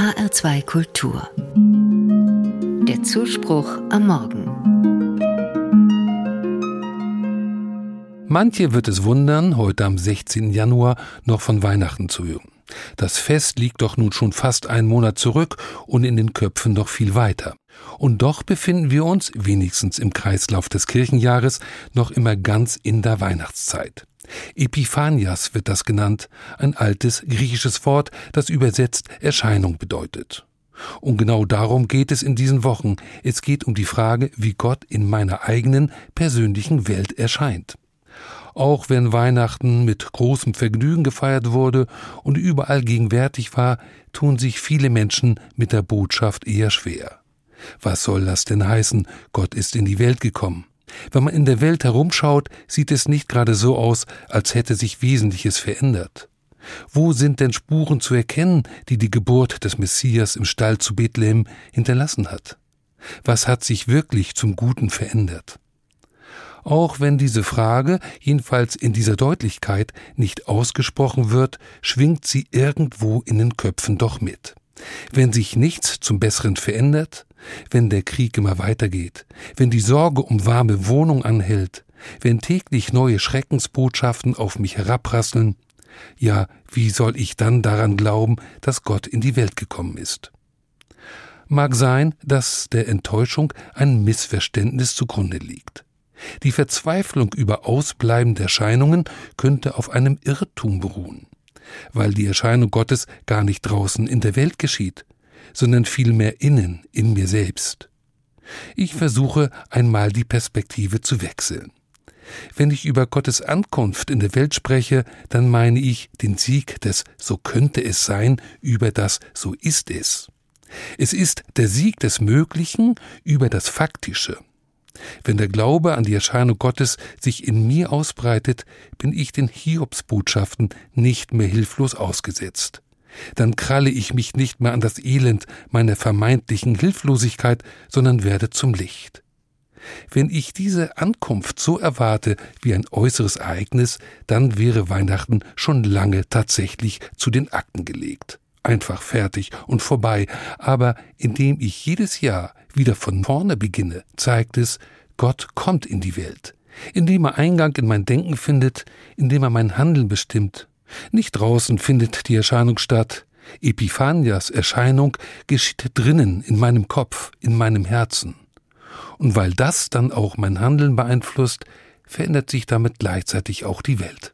HR2 Kultur. Der Zuspruch am Morgen. Manche wird es wundern, heute am 16. Januar noch von Weihnachten zu hören. Das Fest liegt doch nun schon fast einen Monat zurück und in den Köpfen noch viel weiter. Und doch befinden wir uns, wenigstens im Kreislauf des Kirchenjahres, noch immer ganz in der Weihnachtszeit. Epiphanias wird das genannt, ein altes griechisches Wort, das übersetzt Erscheinung bedeutet. Und genau darum geht es in diesen Wochen. Es geht um die Frage, wie Gott in meiner eigenen persönlichen Welt erscheint. Auch wenn Weihnachten mit großem Vergnügen gefeiert wurde und überall gegenwärtig war, tun sich viele Menschen mit der Botschaft eher schwer. Was soll das denn heißen? Gott ist in die Welt gekommen. Wenn man in der Welt herumschaut, sieht es nicht gerade so aus, als hätte sich Wesentliches verändert. Wo sind denn Spuren zu erkennen, die die Geburt des Messias im Stall zu Bethlehem hinterlassen hat? Was hat sich wirklich zum Guten verändert? Auch wenn diese Frage, jedenfalls in dieser Deutlichkeit, nicht ausgesprochen wird, schwingt sie irgendwo in den Köpfen doch mit. Wenn sich nichts zum Besseren verändert, wenn der Krieg immer weitergeht, wenn die Sorge um warme Wohnung anhält, wenn täglich neue Schreckensbotschaften auf mich heraprasseln, ja, wie soll ich dann daran glauben, dass Gott in die Welt gekommen ist? Mag sein, dass der Enttäuschung ein Missverständnis zugrunde liegt. Die Verzweiflung über ausbleibende Erscheinungen könnte auf einem Irrtum beruhen, weil die Erscheinung Gottes gar nicht draußen in der Welt geschieht, sondern vielmehr innen, in mir selbst. Ich versuche einmal die Perspektive zu wechseln. Wenn ich über Gottes Ankunft in der Welt spreche, dann meine ich den Sieg des So könnte es sein über das So ist es. Es ist der Sieg des Möglichen über das Faktische. Wenn der Glaube an die Erscheinung Gottes sich in mir ausbreitet, bin ich den Hiobsbotschaften nicht mehr hilflos ausgesetzt dann kralle ich mich nicht mehr an das Elend meiner vermeintlichen Hilflosigkeit, sondern werde zum Licht. Wenn ich diese Ankunft so erwarte wie ein äußeres Ereignis, dann wäre Weihnachten schon lange tatsächlich zu den Akten gelegt. Einfach fertig und vorbei, aber indem ich jedes Jahr wieder von vorne beginne, zeigt es, Gott kommt in die Welt, indem er Eingang in mein Denken findet, indem er mein Handeln bestimmt, nicht draußen findet die Erscheinung statt. Epiphanias Erscheinung geschieht drinnen, in meinem Kopf, in meinem Herzen. Und weil das dann auch mein Handeln beeinflusst, verändert sich damit gleichzeitig auch die Welt.